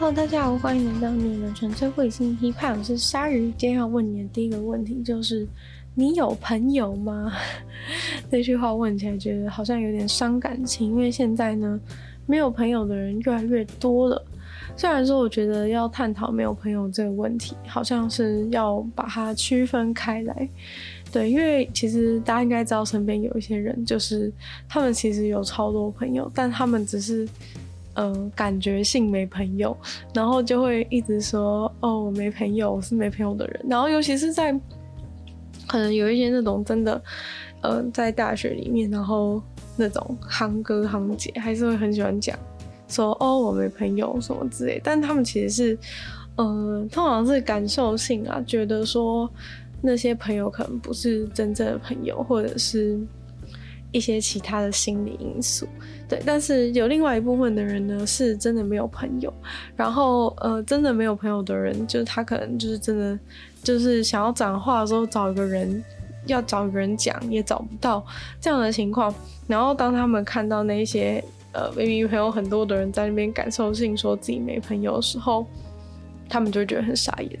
Hello，大家好，欢迎来到你们纯粹会心批判。我是鲨鱼，今天要问你的第一个问题就是：你有朋友吗？这句话问起来觉得好像有点伤感情，因为现在呢，没有朋友的人越来越多了。虽然说，我觉得要探讨没有朋友这个问题，好像是要把它区分开来。对，因为其实大家应该知道，身边有一些人，就是他们其实有超多朋友，但他们只是。嗯、感觉性没朋友，然后就会一直说哦，我没朋友，我是没朋友的人。然后尤其是在可能有一些那种真的，嗯、呃，在大学里面，然后那种夯哥夯姐还是会很喜欢讲说哦，我没朋友什么之类。但他们其实是，嗯、通常是感受性啊，觉得说那些朋友可能不是真正的朋友，或者是。一些其他的心理因素，对，但是有另外一部分的人呢，是真的没有朋友，然后呃，真的没有朋友的人，就是他可能就是真的就是想要讲话的时候找一个人，要找一个人讲也找不到这样的情况，然后当他们看到那些呃明明朋友很多的人在那边感受性说自己没朋友的时候，他们就觉得很傻眼。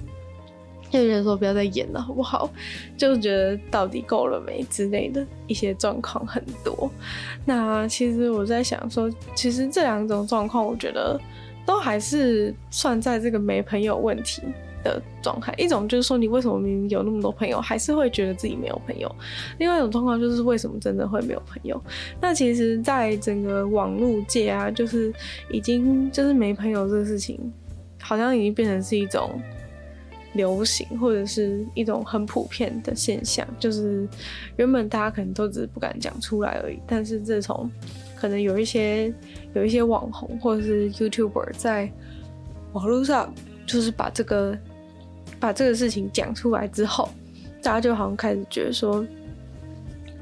就觉得说不要再演了，好不好？就觉得到底够了没之类的一些状况很多。那其实我在想说，其实这两种状况，我觉得都还是算在这个没朋友问题的状态。一种就是说，你为什么明明有那么多朋友，还是会觉得自己没有朋友？另外一种状况就是为什么真的会没有朋友？那其实，在整个网络界啊，就是已经就是没朋友这个事情，好像已经变成是一种。流行或者是一种很普遍的现象，就是原本大家可能都只是不敢讲出来而已，但是自从可能有一些有一些网红或者是 YouTuber 在网络上，就是把这个把这个事情讲出来之后，大家就好像开始觉得说，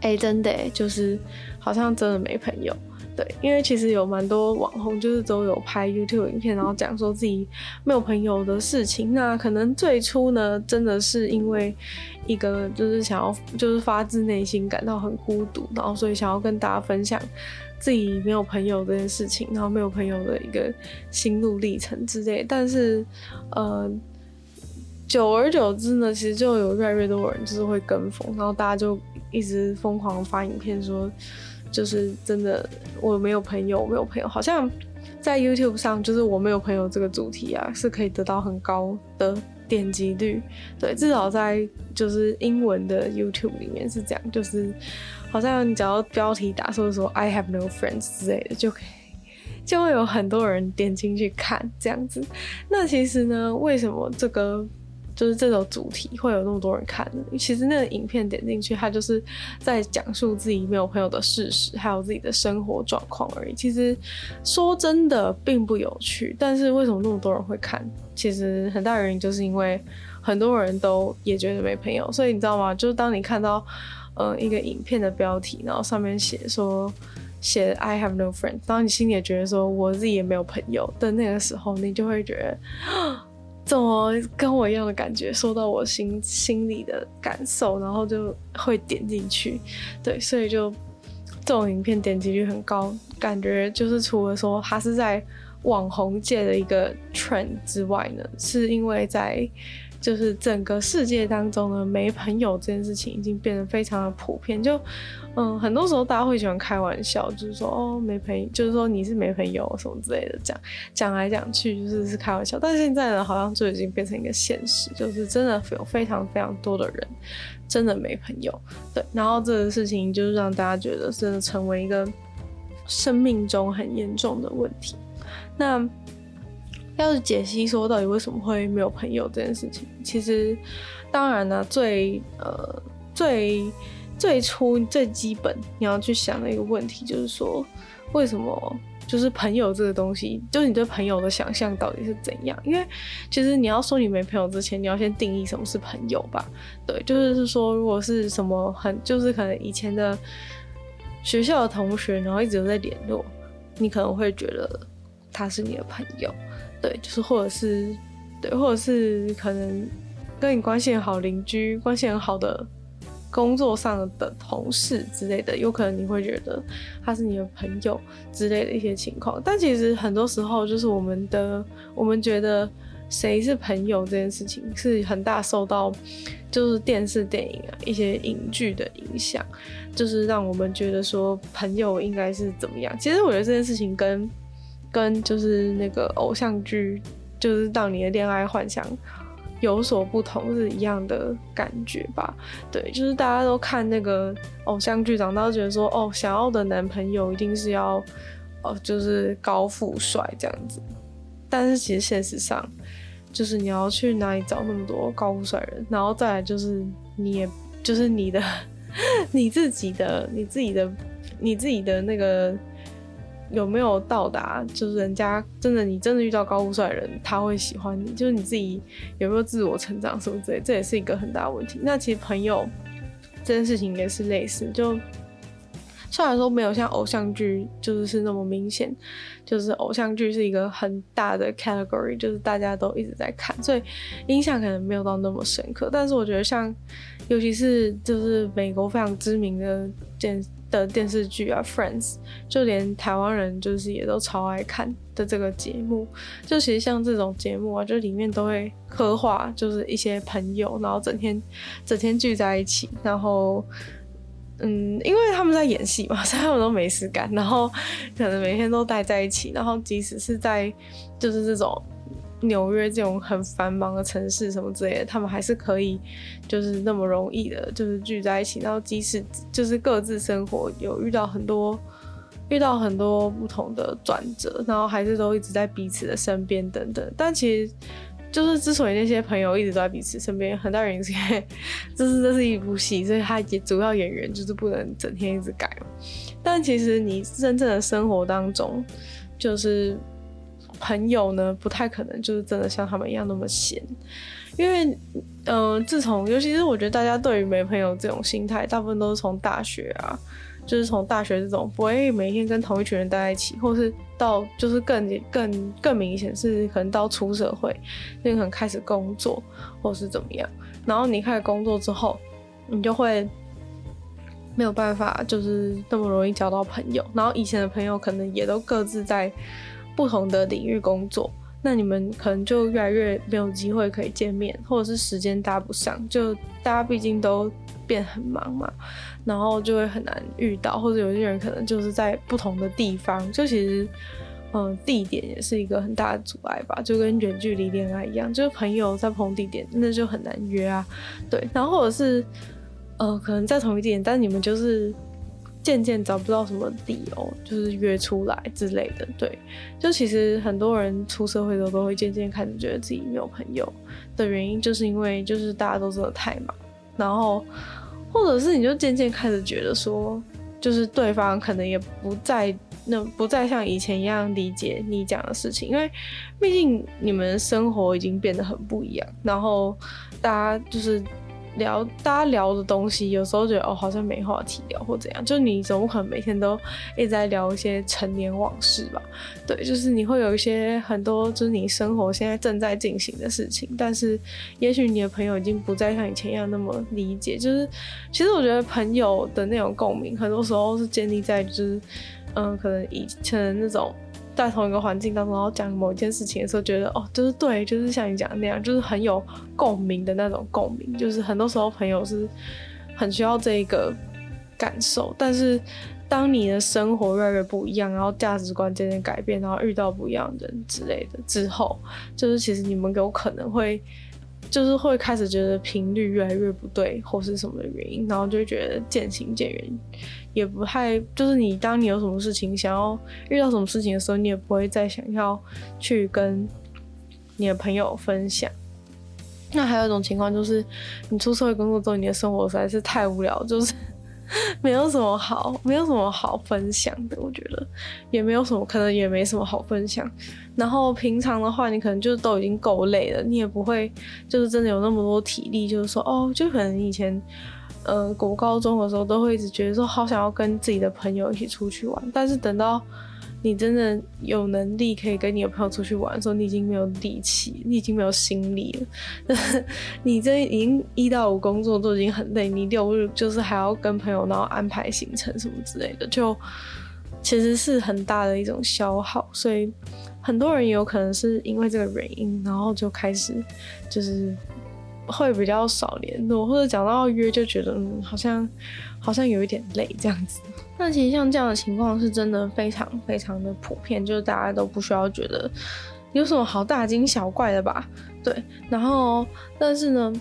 哎、真的就是好像真的没朋友。对，因为其实有蛮多网红，就是都有拍 YouTube 影片，然后讲说自己没有朋友的事情。那可能最初呢，真的是因为一个就是想要，就是发自内心感到很孤独，然后所以想要跟大家分享自己没有朋友这件事情，然后没有朋友的一个心路历程之类。但是，呃，久而久之呢，其实就有越来越多人就是会跟风，然后大家就一直疯狂发影片说。就是真的，我没有朋友，没有朋友，好像在 YouTube 上，就是我没有朋友这个主题啊，是可以得到很高的点击率。对，至少在就是英文的 YouTube 里面是这样，就是好像你只要标题打说说 I have no friends 之类的，就可以就会有很多人点进去看这样子。那其实呢，为什么这个？就是这种主题会有那么多人看呢？其实那个影片点进去，他就是在讲述自己没有朋友的事实，还有自己的生活状况而已。其实说真的并不有趣，但是为什么那么多人会看？其实很大原因就是因为很多人都也觉得没朋友，所以你知道吗？就是当你看到呃一个影片的标题，然后上面写说写 I have no friends，然后你心里也觉得说我自己也没有朋友的那个时候，你就会觉得。怎么跟我一样的感觉，说到我心心里的感受，然后就会点进去，对，所以就这种影片点击率很高，感觉就是除了说它是在网红界的一个 trend 之外呢，是因为在。就是整个世界当中呢，没朋友这件事情已经变得非常的普遍。就，嗯，很多时候大家会喜欢开玩笑，就是说哦，没朋友，就是说你是没朋友什么之类的，讲讲来讲去就是是开玩笑。但现在呢，好像就已经变成一个现实，就是真的有非常非常多的人真的没朋友。对，然后这个事情就是让大家觉得真的成为一个生命中很严重的问题。那。要是解析说到底为什么会没有朋友这件事情，其实当然呢，最呃最最初最基本你要去想的一个问题就是说，为什么就是朋友这个东西，就是你对朋友的想象到底是怎样？因为其实你要说你没朋友之前，你要先定义什么是朋友吧？对，就是说如果是什么很就是可能以前的学校的同学，然后一直都在联络，你可能会觉得他是你的朋友。对，就是或者是，对，或者是可能跟你关系很好邻居，关系很好的工作上的同事之类的，有可能你会觉得他是你的朋友之类的一些情况。但其实很多时候，就是我们的我们觉得谁是朋友这件事情，是很大受到就是电视、电影啊一些影剧的影响，就是让我们觉得说朋友应该是怎么样。其实我觉得这件事情跟跟就是那个偶像剧，就是让你的恋爱幻想。有所不同是一样的感觉吧？对，就是大家都看那个偶像剧长大，觉得说哦，想要的男朋友一定是要哦，就是高富帅这样子。但是其实现实上，就是你要去哪里找那么多高富帅人？然后再来就是你也就是你的 你自己的你自己的你自己的那个。有没有到达？就是人家真的，你真的遇到高富帅的人，他会喜欢你。就是你自己有没有自我成长什么之类，这也是一个很大的问题。那其实朋友这件事情也是类似，就虽然说没有像偶像剧就是是那么明显，就是偶像剧是一个很大的 category，就是大家都一直在看，所以印象可能没有到那么深刻。但是我觉得像，尤其是就是美国非常知名的电的电视剧啊，Friends，就连台湾人就是也都超爱看的这个节目。就其实像这种节目啊，就里面都会刻画，就是一些朋友，然后整天整天聚在一起，然后嗯，因为他们在演戏嘛，所以他们都没事干，然后可能每天都待在一起，然后即使是在就是这种。纽约这种很繁忙的城市，什么之类的，他们还是可以，就是那么容易的，就是聚在一起。然后即使就是各自生活有遇到很多，遇到很多不同的转折，然后还是都一直在彼此的身边等等。但其实，就是之所以那些朋友一直都在彼此身边，很大原因是因为这是这是一部戏，所以他主要演员就是不能整天一直改嘛。但其实你真正的生活当中，就是。朋友呢，不太可能就是真的像他们一样那么闲，因为，嗯、呃，自从尤其是我觉得大家对于没朋友这种心态，大部分都是从大学啊，就是从大学这种不会每天跟同一群人待在一起，或是到就是更更更明显是可能到出社会，那可能开始工作或是怎么样，然后你开始工作之后，你就会没有办法就是那么容易交到朋友，然后以前的朋友可能也都各自在。不同的领域工作，那你们可能就越来越没有机会可以见面，或者是时间搭不上，就大家毕竟都变很忙嘛，然后就会很难遇到，或者有些人可能就是在不同的地方，就其实，嗯、地点也是一个很大的阻碍吧，就跟远距离恋爱一样，就是朋友在不同地点，那就很难约啊，对，然后或者是，呃，可能在同一地点，但你们就是。渐渐找不到什么理由，就是约出来之类的。对，就其实很多人出社会的时候都会渐渐开始觉得自己没有朋友的原因，就是因为就是大家都真的太忙，然后或者是你就渐渐开始觉得说，就是对方可能也不再那不再像以前一样理解你讲的事情，因为毕竟你们生活已经变得很不一样，然后大家就是。聊大家聊的东西，有时候觉得哦，好像没话题聊或怎样。就你总不可能每天都一直在聊一些陈年往事吧？对，就是你会有一些很多，就是你生活现在正在进行的事情。但是，也许你的朋友已经不再像以前一样那么理解。就是，其实我觉得朋友的那种共鸣，很多时候是建立在就是，嗯，可能以前的那种。在同一个环境当中，然后讲某一件事情的时候，觉得哦，就是对，就是像你讲的那样，就是很有共鸣的那种共鸣。就是很多时候朋友是很需要这一个感受，但是当你的生活越来越不一样，然后价值观渐渐改变，然后遇到不一样的人之类的之后，就是其实你们有可能会。就是会开始觉得频率越来越不对，或是什么的原因，然后就会觉得渐行渐远，也不太就是你当你有什么事情想要遇到什么事情的时候，你也不会再想要去跟你的朋友分享。那还有一种情况就是，你出社会工作之后，你的生活实在是太无聊，就是。没有什么好，没有什么好分享的，我觉得也没有什么，可能也没什么好分享。然后平常的话，你可能就是都已经够累了，你也不会就是真的有那么多体力，就是说哦，就可能以前呃国高中的时候都会一直觉得说好想要跟自己的朋友一起出去玩，但是等到你真的有能力可以跟你的朋友出去玩的时候，你已经没有力气，你已经没有心力了。你这已经一到五工作都已经很累，你六日就是还要跟朋友然后安排行程什么之类的，就其实是很大的一种消耗。所以很多人有可能是因为这个原因，然后就开始就是。会比较少联络，或者讲到约就觉得嗯，好像好像有一点累这样子。那其实像这样的情况是真的非常非常的普遍，就是大家都不需要觉得有什么好大惊小怪的吧？对。然后，但是呢，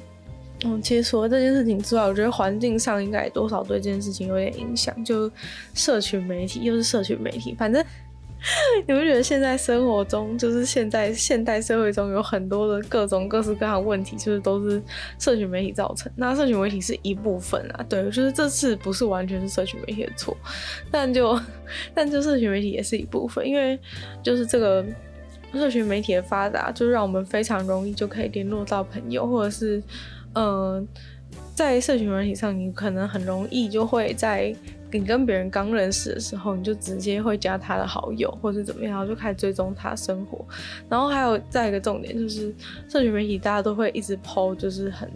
嗯，其实除了这件事情之外，我觉得环境上应该多少对这件事情有点影响。就社群媒体，又是社群媒体，反正。你不觉得现在生活中，就是现在现代社会中有很多的各种各式各样的问题，就是都是社群媒体造成。那社群媒体是一部分啊，对，就是这次不是完全是社群媒体的错，但就但就社群媒体也是一部分，因为就是这个社群媒体的发达，就让我们非常容易就可以联络到朋友，或者是嗯、在社群媒体上，你可能很容易就会在。你跟别人刚认识的时候，你就直接会加他的好友，或者怎么样，然后就开始追踪他生活。然后还有再一个重点就是，社群媒体大家都会一直抛就是很。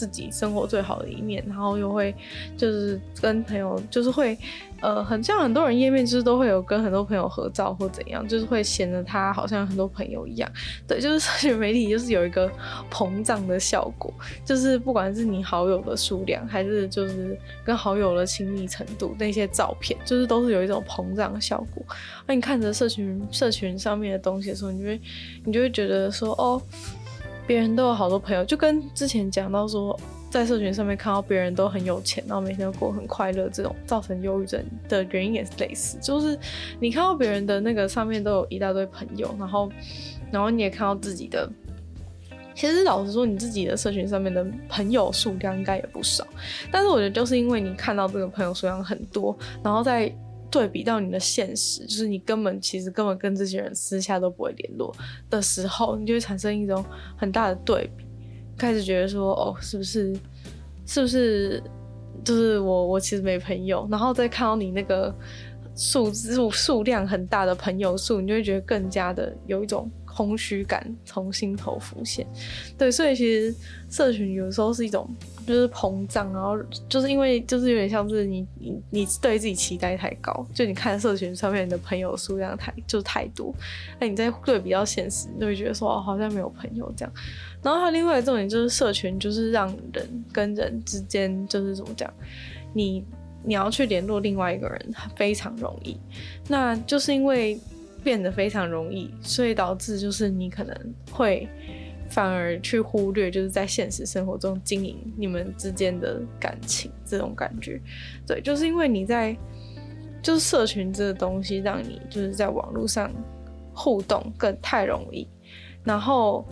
自己生活最好的一面，然后又会就是跟朋友，就是会呃，很像很多人页面，就是都会有跟很多朋友合照或怎样，就是会显得他好像很多朋友一样。对，就是社群媒体就是有一个膨胀的效果，就是不管是你好友的数量，还是就是跟好友的亲密程度，那些照片，就是都是有一种膨胀的效果。那你看着社群社群上面的东西的时候，你就会你就会觉得说哦。别人都有好多朋友，就跟之前讲到说，在社群上面看到别人都很有钱，然后每天都过很快乐，这种造成忧郁症的原因也是类似。就是你看到别人的那个上面都有一大堆朋友，然后，然后你也看到自己的，其实老实说，你自己的社群上面的朋友数量应该也不少。但是我觉得，就是因为你看到这个朋友数量很多，然后在。对比到你的现实，就是你根本其实根本跟这些人私下都不会联络的时候，你就会产生一种很大的对比，开始觉得说，哦，是不是，是不是，就是我我其实没朋友，然后再看到你那个数数数量很大的朋友数，你就会觉得更加的有一种。空虚感从心头浮现，对，所以其实社群有时候是一种就是膨胀，然后就是因为就是有点像是你你你对自己期待太高，就你看社群上面的朋友数量太就是太多，那你在对比较现实，你就会觉得说哦，好像没有朋友这样。然后还有另外一个重点就是社群就是让人跟人之间就是怎么讲，你你要去联络另外一个人非常容易，那就是因为。变得非常容易，所以导致就是你可能会反而去忽略，就是在现实生活中经营你们之间的感情这种感觉。对，就是因为你在就是社群这个东西，让你就是在网络上互动更太容易，然后。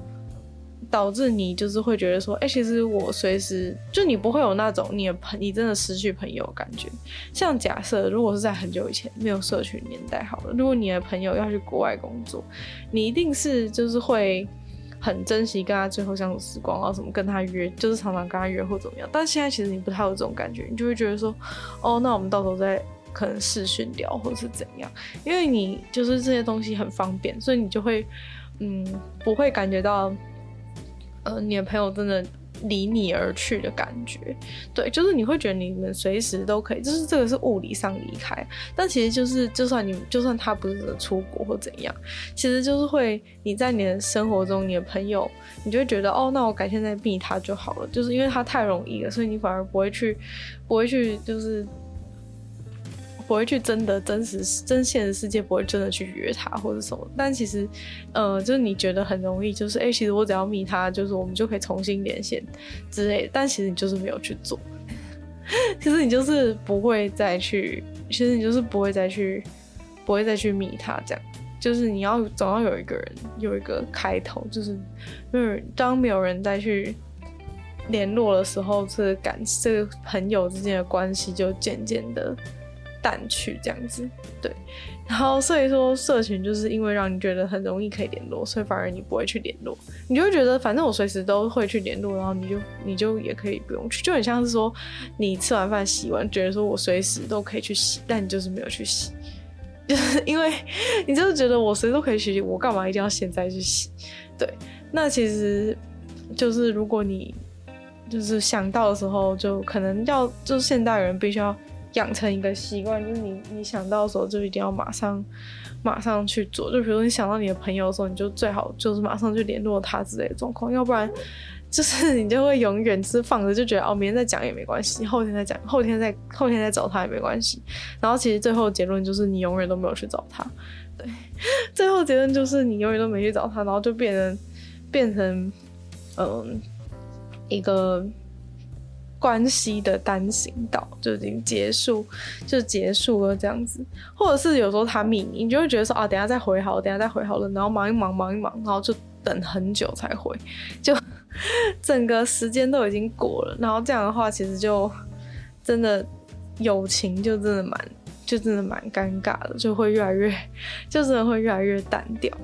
导致你就是会觉得说，哎、其实我随时就你不会有那种你的朋你真的失去朋友感觉。像假设如果是在很久以前没有社群年代好了，如果你的朋友要去国外工作，你一定是就是会很珍惜跟他最后相处时光，然后什么跟他约，就是常常跟他约或怎么样。但现在其实你不太有这种感觉，你就会觉得说，哦，那我们到时候再可能视讯聊或者是怎样，因为你就是这些东西很方便，所以你就会嗯不会感觉到。呃，你的朋友真的离你而去的感觉，对，就是你会觉得你们随时都可以，就是这个是物理上离开，但其实就是就算你就算他不是出国或怎样，其实就是会你在你的生活中，你的朋友，你就会觉得哦，那我改天再避他就好了，就是因为他太容易了，所以你反而不会去，不会去就是。不会去真的真实真现实世界不会真的去约他或者什么，但其实，呃，就是你觉得很容易，就是哎、其实我只要密他，就是我们就可以重新连线之类，但其实你就是没有去做，其实你就是不会再去，其实你就是不会再去，不会再去密他这样，就是你要总要有一个人有一个开头，就是因为当没有人再去联络的时候，这个感这个朋友之间的关系就渐渐的。淡去这样子，对，然后所以说社群就是因为让你觉得很容易可以联络，所以反而你不会去联络，你就会觉得反正我随时都会去联络，然后你就你就也可以不用去，就很像是说你吃完饭洗完，觉得说我随时都可以去洗，但你就是没有去洗，就 是因为你就是觉得我谁都可以学习，我干嘛一定要现在去洗？对，那其实就是如果你就是想到的时候，就可能要就是现代人必须要养成一个习惯，就是你你想到的时候就一定要马上马上去做。就比如说你想到你的朋友的时候，你就最好就是马上去联络他之类的状况，要不然。就是你就会永远是放着，就觉得哦，明天再讲也没关系，后天再讲，后天再 后天再找他也没关系。然后其实最后结论就是你永远都没有去找他，对，最后结论就是你永远都没去找他，然后就变成变成嗯一个关系的单行道，就已经结束，就结束了这样子。或者是有时候他密你，你就会觉得说啊，等下再回好，等下再回好了，然后忙一忙忙一忙，然后就等很久才回，就。整个时间都已经过了，然后这样的话，其实就真的友情就真的蛮，就真的蛮尴尬的，就会越来越，就真的会越来越单调。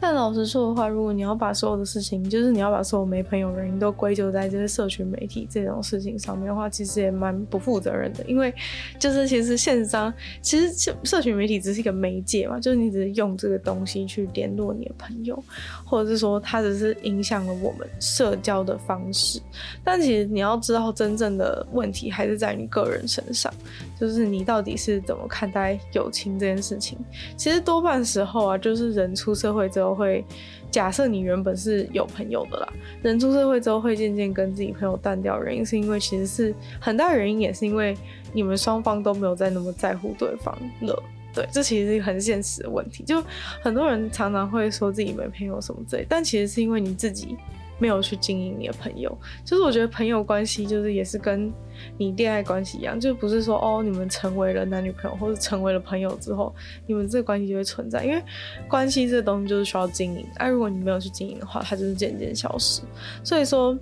但老实说的话，如果你要把所有的事情，就是你要把所有没朋友的人都归咎在这些社群媒体这种事情上面的话，其实也蛮不负责任的。因为就是其实现实上，其实社群媒体只是一个媒介嘛，就是你只是用这个东西去联络你的朋友，或者是说它只是影响了我们社交的方式。但其实你要知道，真正的问题还是在你个人身上，就是你到底是怎么看待友情这件事情。其实多半时候啊，就是人出社会之后。会假设你原本是有朋友的啦，人出社会之后会渐渐跟自己朋友淡掉，原因是因为其实是很大原因，也是因为你们双方都没有再那么在乎对方了。对，这其实是一个很现实的问题。就很多人常常会说自己没朋友什么之类，但其实是因为你自己。没有去经营你的朋友，就是我觉得朋友关系就是也是跟你恋爱关系一样，就不是说哦，你们成为了男女朋友或者成为了朋友之后，你们这个关系就会存在，因为关系这个东西就是需要经营，而、啊、如果你没有去经营的话，它就是渐渐消失。所以说，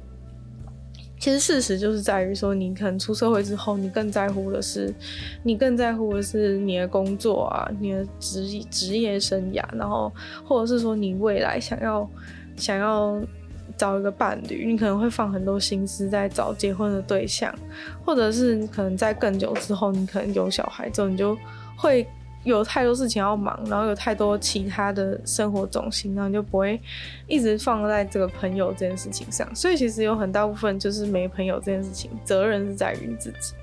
其实事实就是在于说，你可能出社会之后，你更在乎的是，你更在乎的是你的工作啊，你的职职业生涯，然后或者是说你未来想要想要。找一个伴侣，你可能会放很多心思在找结婚的对象，或者是你可能在更久之后，你可能有小孩之后，你就会有太多事情要忙，然后有太多其他的生活重心，然后你就不会一直放在这个朋友这件事情上。所以其实有很大部分就是没朋友这件事情，责任是在于你自己。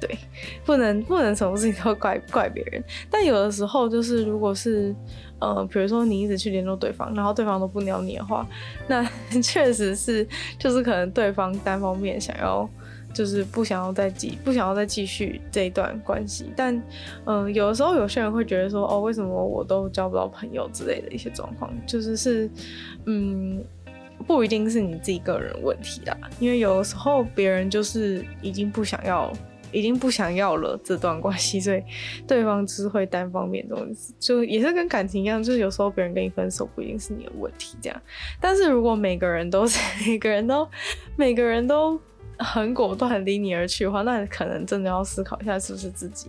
对，不能不能什么事情都怪怪别人，但有的时候就是如果是。呃，比如说你一直去联络对方，然后对方都不鸟你的话，那 确实是就是可能对方单方面想要，就是不想要再继不想要再继续这一段关系。但嗯、有的时候有些人会觉得说，哦，为什么我都交不到朋友之类的一些状况，就是是嗯，不一定是你自己个人问题啦，因为有的时候别人就是已经不想要。已经不想要了这段关系，所以对方只会单方面这种，就也是跟感情一样，就是有时候别人跟你分手不一定是你的问题这样。但是如果每个人都是每个人都每个人都很果断离你而去的话，那可能真的要思考一下是不是自己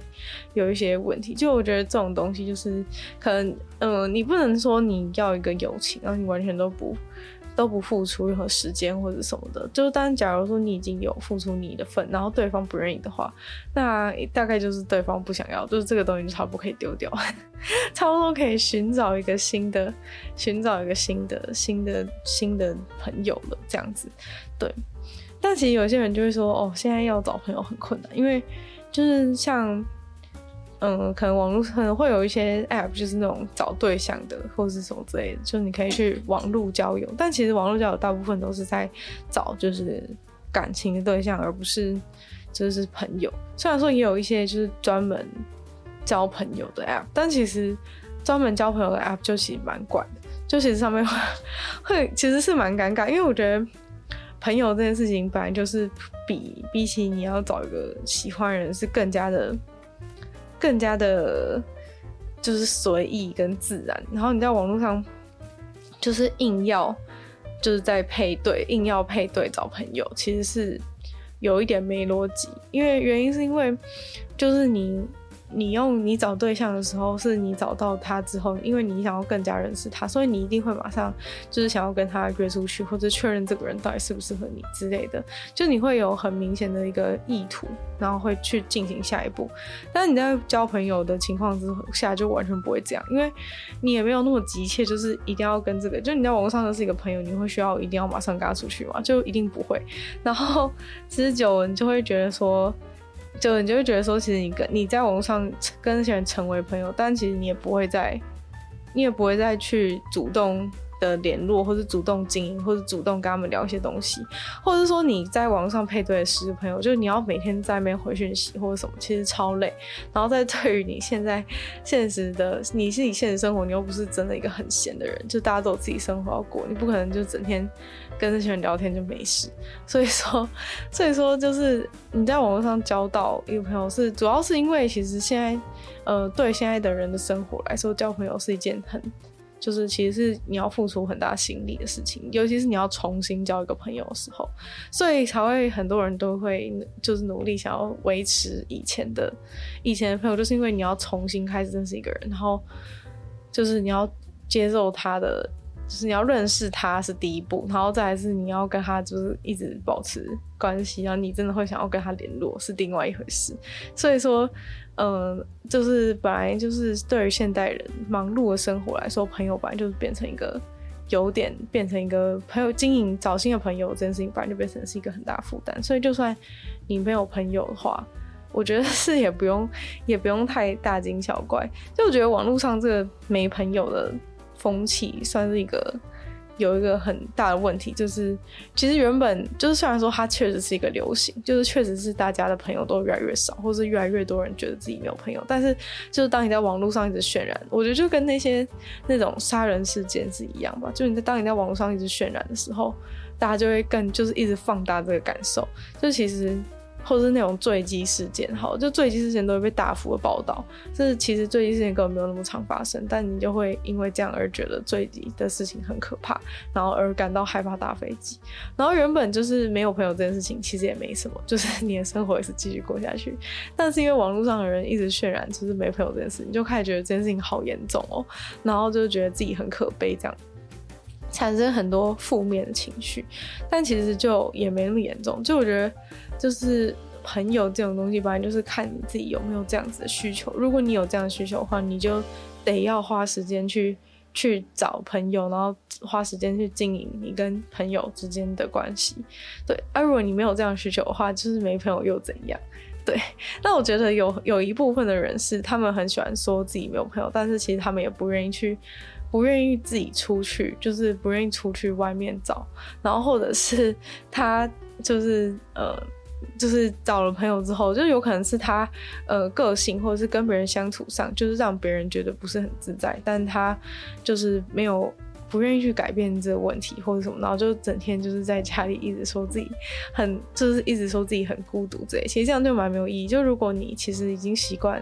有一些问题。就我觉得这种东西就是可能，嗯、你不能说你要一个友情，然后你完全都不。都不付出任何时间或者什么的，就是当假如说你已经有付出你的份，然后对方不愿意的话，那大概就是对方不想要，就是这个东西就差不多可以丢掉，差不多可以寻找一个新的，寻找一个新的新的新的朋友了，这样子。对，但其实有些人就会说，哦，现在要找朋友很困难，因为就是像。嗯，可能网络可能会有一些 app，就是那种找对象的，或是什么之类的，就你可以去网络交友。但其实网络交友大部分都是在找就是感情的对象，而不是就是朋友。虽然说也有一些就是专门交朋友的 app，但其实专门交朋友的 app 就其实蛮怪的，就其实上面会会其实是蛮尴尬，因为我觉得朋友这件事情本来就是比比起你要找一个喜欢人是更加的。更加的，就是随意跟自然。然后你在网络上，就是硬要，就是在配对，硬要配对找朋友，其实是有一点没逻辑。因为原因是因为，就是你你用你找对象的时候，是你找到他之后，因为你想要更加认识他，所以你一定会马上就是想要跟他约出去，或者确认这个人到底适不适合你之类的。就你会有很明显的一个意图，然后会去进行下一步。但是你在交朋友的情况之下，就完全不会这样，因为你也没有那么急切，就是一定要跟这个。就你在网络上认识一个朋友，你会需要一定要马上跟他出去吗？就一定不会。然后其实久了，你就会觉得说。就你就会觉得说，其实你跟你在网上跟那些人成为朋友，但其实你也不会再，你也不会再去主动的联络，或者主动经营，或者主动跟他们聊一些东西，或者是说你在网上配对的十个朋友，就是你要每天在那边回讯息或者什么，其实超累。然后在对于你现在现实的，你是你现实生活，你又不是真的一个很闲的人，就大家都有自己生活要过，你不可能就整天。跟这些人聊天就没事，所以说，所以说就是你在网络上交到一个朋友是主要是因为其实现在，呃，对现在的人的生活来说，交朋友是一件很，就是其实是你要付出很大心力的事情，尤其是你要重新交一个朋友的时候，所以才会很多人都会就是努力想要维持以前的以前的朋友，就是因为你要重新开始认识一个人，然后就是你要接受他的。就是你要认识他是第一步，然后再来是你要跟他就是一直保持关系，然后你真的会想要跟他联络是另外一回事。所以说，嗯、就是本来就是对于现代人忙碌的生活来说，朋友本来就是变成一个有点变成一个朋友经营找新的朋友这件事情，本来就变成是一个很大负担。所以就算你没有朋友的话，我觉得是也不用也不用太大惊小怪。就我觉得网络上这个没朋友的。风气算是一个有一个很大的问题，就是其实原本就是虽然说它确实是一个流行，就是确实是大家的朋友都越来越少，或是越来越多人觉得自己没有朋友，但是就是当你在网络上一直渲染，我觉得就跟那些那种杀人事件是一样吧，就你在当你在网络上一直渲染的时候，大家就会更就是一直放大这个感受，就其实。或者是那种坠机事件，好，就坠机事件都会被大幅的报道。就是其实坠机事件根本没有那么常发生，但你就会因为这样而觉得坠机的事情很可怕，然后而感到害怕搭飞机。然后原本就是没有朋友这件事情，其实也没什么，就是你的生活也是继续过下去。但是因为网络上的人一直渲染就是没朋友这件事情，你就开始觉得这件事情好严重哦，然后就觉得自己很可悲，这样产生很多负面的情绪。但其实就也没那么严重，就我觉得。就是朋友这种东西，本来就是看你自己有没有这样子的需求。如果你有这样的需求的话，你就得要花时间去去找朋友，然后花时间去经营你跟朋友之间的关系。对，而、如果你没有这样的需求的话，就是没朋友又怎样？对。那我觉得有有一部分的人是他们很喜欢说自己没有朋友，但是其实他们也不愿意去，不愿意自己出去，就是不愿意出去外面找，然后或者是 他就是呃。就是找了朋友之后，就有可能是他呃个性，或者是跟别人相处上，就是让别人觉得不是很自在，但他就是没有不愿意去改变这个问题或者什么，然后就整天就是在家里一直说自己很，就是一直说自己很孤独这些，其实这样就蛮没有意义。就如果你其实已经习惯，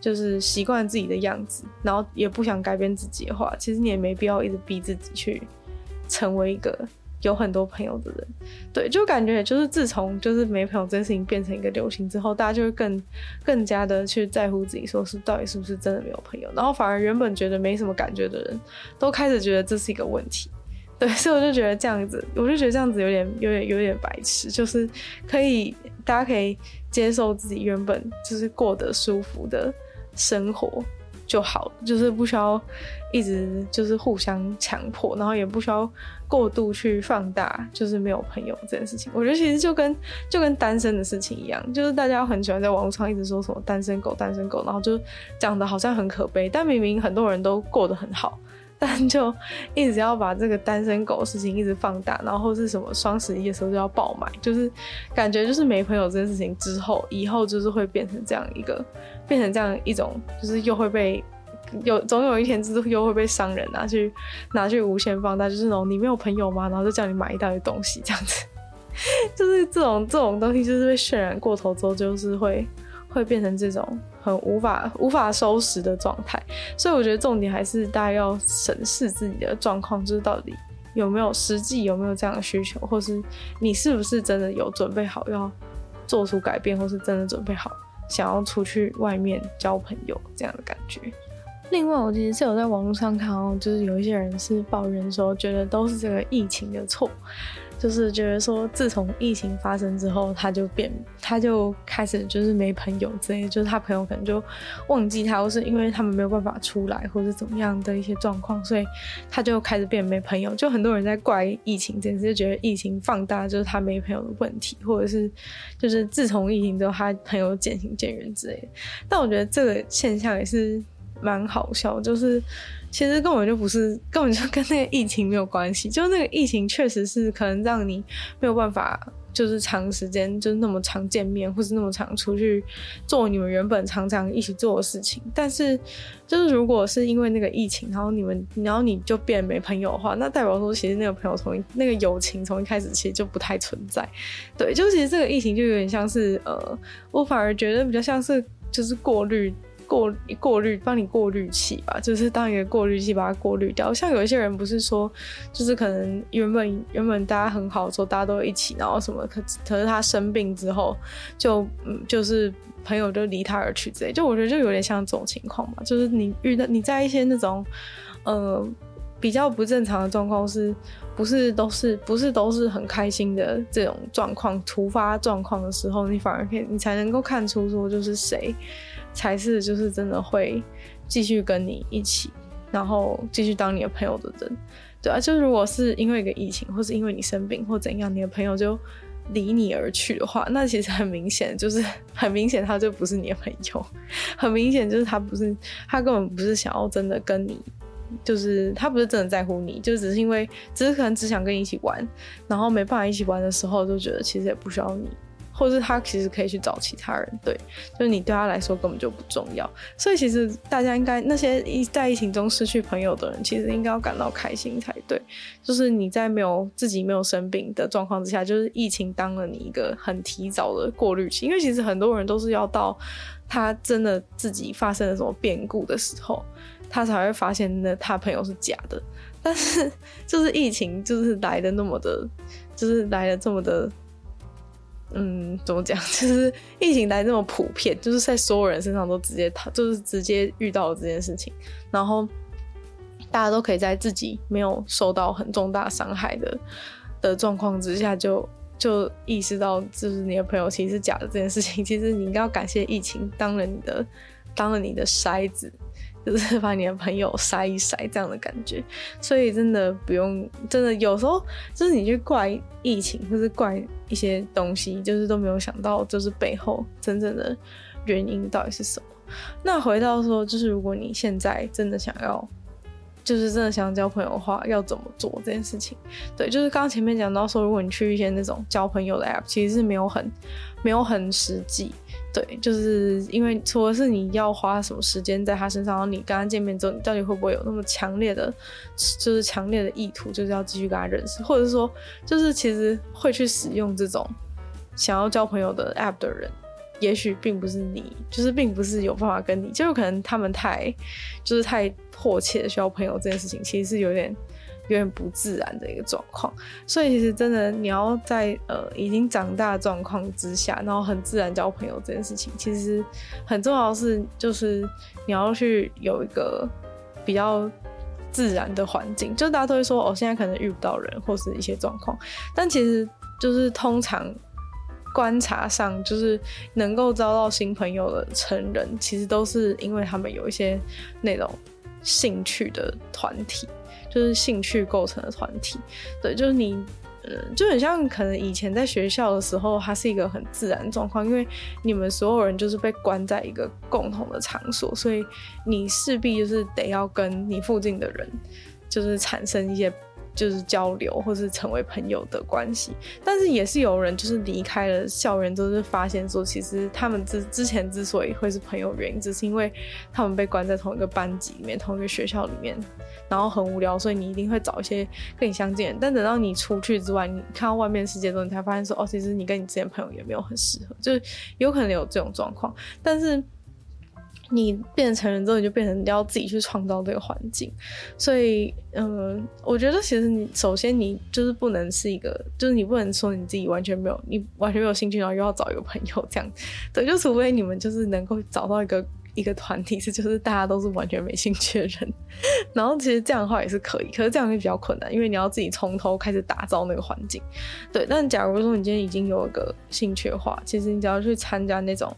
就是习惯自己的样子，然后也不想改变自己的话，其实你也没必要一直逼自己去成为一个。有很多朋友的人，对，就感觉就是自从就是没朋友这件事情变成一个流行之后，大家就会更更加的去在乎自己，说是到底是不是真的没有朋友，然后反而原本觉得没什么感觉的人，都开始觉得这是一个问题，对，所以我就觉得这样子，我就觉得这样子有点有点有点白痴，就是可以大家可以接受自己原本就是过得舒服的生活。就好，就是不需要一直就是互相强迫，然后也不需要过度去放大，就是没有朋友这件事情。我觉得其实就跟就跟单身的事情一样，就是大家很喜欢在网络上一直说什么单身狗、单身狗，然后就讲的好像很可悲，但明明很多人都过得很好，但就一直要把这个单身狗事情一直放大，然后是什么双十一的时候就要爆买，就是感觉就是没朋友这件事情之后，以后就是会变成这样一个。变成这样一种，就是又会被有总有一天，就是又会被商人拿去拿去无限放大，就是那种你没有朋友吗？然后就叫你买一大堆东西，这样子，就是这种这种东西，就是被渲染过头之后，就是会会变成这种很无法无法收拾的状态。所以我觉得重点还是大家要审视自己的状况，就是到底有没有实际有没有这样的需求，或是你是不是真的有准备好要做出改变，或是真的准备好。想要出去外面交朋友这样的感觉。另外，我其实是有在网络上看到，就是有一些人是抱怨说，觉得都是这个疫情的错，就是觉得说，自从疫情发生之后，他就变，他就开始就是没朋友之类，就是他朋友可能就忘记他，或是因为他们没有办法出来，或者怎么样的一些状况，所以他就开始变没朋友。就很多人在怪疫情这件事，就觉得疫情放大就是他没朋友的问题，或者是就是自从疫情之后，他朋友渐行渐远之类。但我觉得这个现象也是。蛮好笑，就是其实根本就不是，根本就跟那个疫情没有关系。就那个疫情确实是可能让你没有办法，就是长时间就是那么常见面，或是那么常出去做你们原本常常一起做的事情。但是，就是如果是因为那个疫情，然后你们，然后你就变没朋友的话，那代表说其实那个朋友从那个友情从一开始其实就不太存在。对，就其实这个疫情就有点像是呃，我反而觉得比较像是就是过滤。过过滤，帮你过滤器吧，就是当一个过滤器把它过滤掉。像有一些人不是说，就是可能原本原本大家很好的时候，大家都一起，然后什么，可可是他生病之后，就嗯，就是朋友就离他而去之类。就我觉得就有点像这种情况嘛，就是你遇到你在一些那种呃比较不正常的状况，是不是都是不是都是很开心的这种状况，突发状况的时候，你反而可以你才能够看出说就是谁。才是就是真的会继续跟你一起，然后继续当你的朋友的人，对啊，就如果是因为一个疫情，或是因为你生病或怎样，你的朋友就离你而去的话，那其实很明显，就是 很明显他就不是你的朋友，很明显就是他不是，他根本不是想要真的跟你，就是他不是真的在乎你，就只是因为只是可能只想跟你一起玩，然后没办法一起玩的时候，就觉得其实也不需要你。或是他其实可以去找其他人，对，就是你对他来说根本就不重要，所以其实大家应该那些一在疫情中失去朋友的人，其实应该要感到开心才对。就是你在没有自己没有生病的状况之下，就是疫情当了你一个很提早的过滤器，因为其实很多人都是要到他真的自己发生了什么变故的时候，他才会发现那他朋友是假的。但是 就是疫情就是来的那么的，就是来的这么的。嗯，怎么讲？就是疫情来这么普遍，就是在所有人身上都直接，就是直接遇到了这件事情，然后大家都可以在自己没有受到很重大伤害的的状况之下就，就 就意识到，就是你的朋友其实是假的这件事情。其实你应该要感谢疫情当了你的，当了你的筛子。就是把你的朋友筛一筛这样的感觉，所以真的不用，真的有时候就是你去怪疫情或是怪一些东西，就是都没有想到，就是背后真正的原因到底是什么。那回到说，就是如果你现在真的想要，就是真的想交朋友的话，要怎么做这件事情？对，就是刚刚前面讲到说，如果你去一些那种交朋友的 app，其实是没有很没有很实际。对，就是因为除了是你要花什么时间在他身上，然后你跟他见面之后，你到底会不会有那么强烈的，就是强烈的意图，就是要继续跟他认识，或者是说，就是其实会去使用这种想要交朋友的 app 的人，也许并不是你，就是并不是有办法跟你，就有可能他们太，就是太迫切的需要朋友这件事情，其实是有点。有点不自然的一个状况，所以其实真的你要在呃已经长大状况之下，然后很自然交朋友这件事情，其实很重要的是就是你要去有一个比较自然的环境。就大家都会说哦，现在可能遇不到人或是一些状况，但其实就是通常观察上，就是能够交到新朋友的成人，其实都是因为他们有一些那种兴趣的团体。就是兴趣构成的团体，对，就是你，嗯，就很像可能以前在学校的时候，它是一个很自然状况，因为你们所有人就是被关在一个共同的场所，所以你势必就是得要跟你附近的人，就是产生一些。就是交流或是成为朋友的关系，但是也是有人就是离开了校园之后，就是发现说，其实他们之之前之所以会是朋友，原因只是因为他们被关在同一个班级里面，同一个学校里面，然后很无聊，所以你一定会找一些跟你相近。但等到你出去之外，你看到外面世界之后，你才发现说，哦，其实你跟你之前朋友也没有很适合，就是有可能有这种状况。但是你变成成人之后，你就变成你要自己去创造这个环境。所以，嗯、我觉得其实你首先你就是不能是一个，就是你不能说你自己完全没有，你完全没有兴趣，然后又要找一个朋友这样。对，就除非你们就是能够找到一个一个团体，是就是大家都是完全没兴趣的人。然后其实这样的话也是可以，可是这样会比较困难，因为你要自己从头开始打造那个环境。对，但假如说你今天已经有一个兴趣的话，其实你只要去参加那种。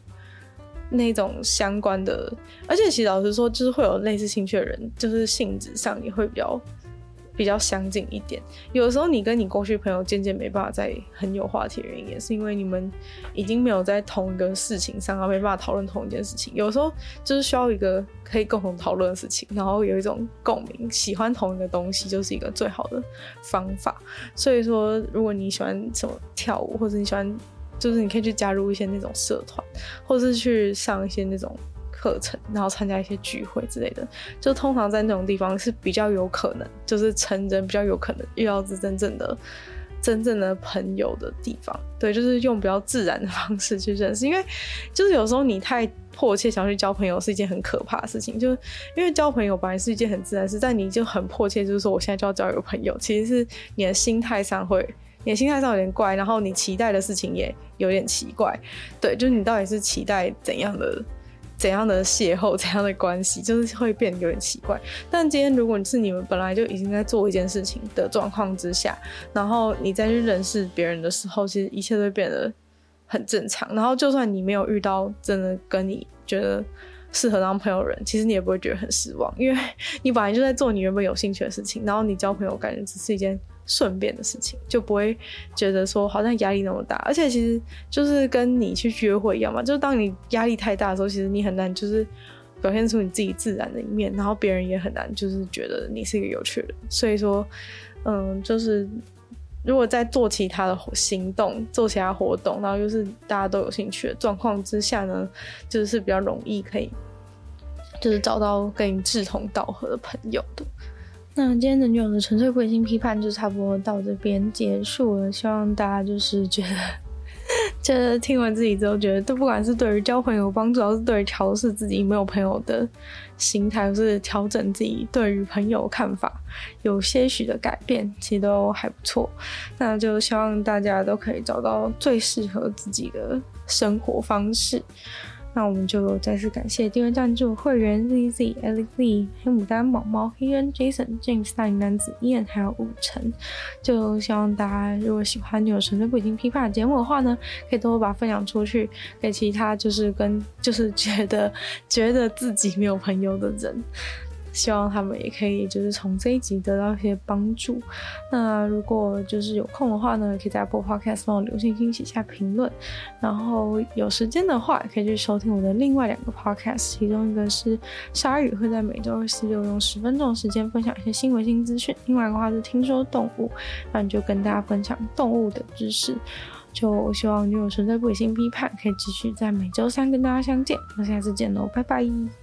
那种相关的，而且其实老实说，就是会有类似兴趣的人，就是性质上也会比较比较相近一点。有时候你跟你过去朋友渐渐没办法再很有话题的原因，也是因为你们已经没有在同一个事情上，然后没办法讨论同一件事情。有时候就是需要一个可以共同讨论的事情，然后有一种共鸣，喜欢同一个东西，就是一个最好的方法。所以说，如果你喜欢什么跳舞，或者你喜欢。就是你可以去加入一些那种社团，或是去上一些那种课程，然后参加一些聚会之类的。就通常在那种地方是比较有可能，就是成人比较有可能遇到是真正的、真正的朋友的地方。对，就是用比较自然的方式去认识。因为就是有时候你太迫切想去交朋友是一件很可怕的事情。就是因为交朋友本来是一件很自然事，但你就很迫切，就是说我现在就要交一个朋友，其实是你的心态上会。你心态上有点怪，然后你期待的事情也有点奇怪，对，就是你到底是期待怎样的、怎样的邂逅、怎样的关系，就是会变得有点奇怪。但今天如果你是你们本来就已经在做一件事情的状况之下，然后你再去认识别人的时候，其实一切都会变得很正常。然后就算你没有遇到真的跟你觉得适合当朋友人，其实你也不会觉得很失望，因为你本来就在做你原本有兴趣的事情，然后你交朋友感觉只是一件。顺便的事情，就不会觉得说好像压力那么大，而且其实就是跟你去约会一样嘛，就是当你压力太大的时候，其实你很难就是表现出你自己自然的一面，然后别人也很难就是觉得你是一个有趣的人。所以说，嗯，就是如果在做其他的行动、做其他活动，然后又是大家都有兴趣的状况之下呢，就是比较容易可以就是找到跟你志同道合的朋友的。那今天的女友的纯粹不理性批判就差不多到这边结束了。希望大家就是觉得，觉得听完自己之后，觉得都不管是对于交朋友有帮助，还是对于调试自己没有朋友的心态，或是调整自己对于朋友看法有些许的改变，其实都还不错。那就希望大家都可以找到最适合自己的生活方式。那我们就再次感谢订阅赞助会员 Z Z L Z 黑牡丹毛毛黑人 Jason James 大龄男子燕还有五成，就希望大家如果喜欢有纯粹不理性批判的节目的话呢，可以多多把它分享出去给其他就是跟就是觉得觉得自己没有朋友的人。希望他们也可以就是从这一集得到一些帮助。那如果就是有空的话呢，可以在 Apple Podcast 帮我留信息写下评论。然后有时间的话，可以去收听我的另外两个 Podcast，其中一个是鲨鱼会在每周二、四、六用十分钟的时间分享一些新闻新资讯，另外一个话是听说动物，那你就跟大家分享动物的知识。就希望女友纯粹不理性批判可以继续在每周三跟大家相见。那下次见喽，拜拜。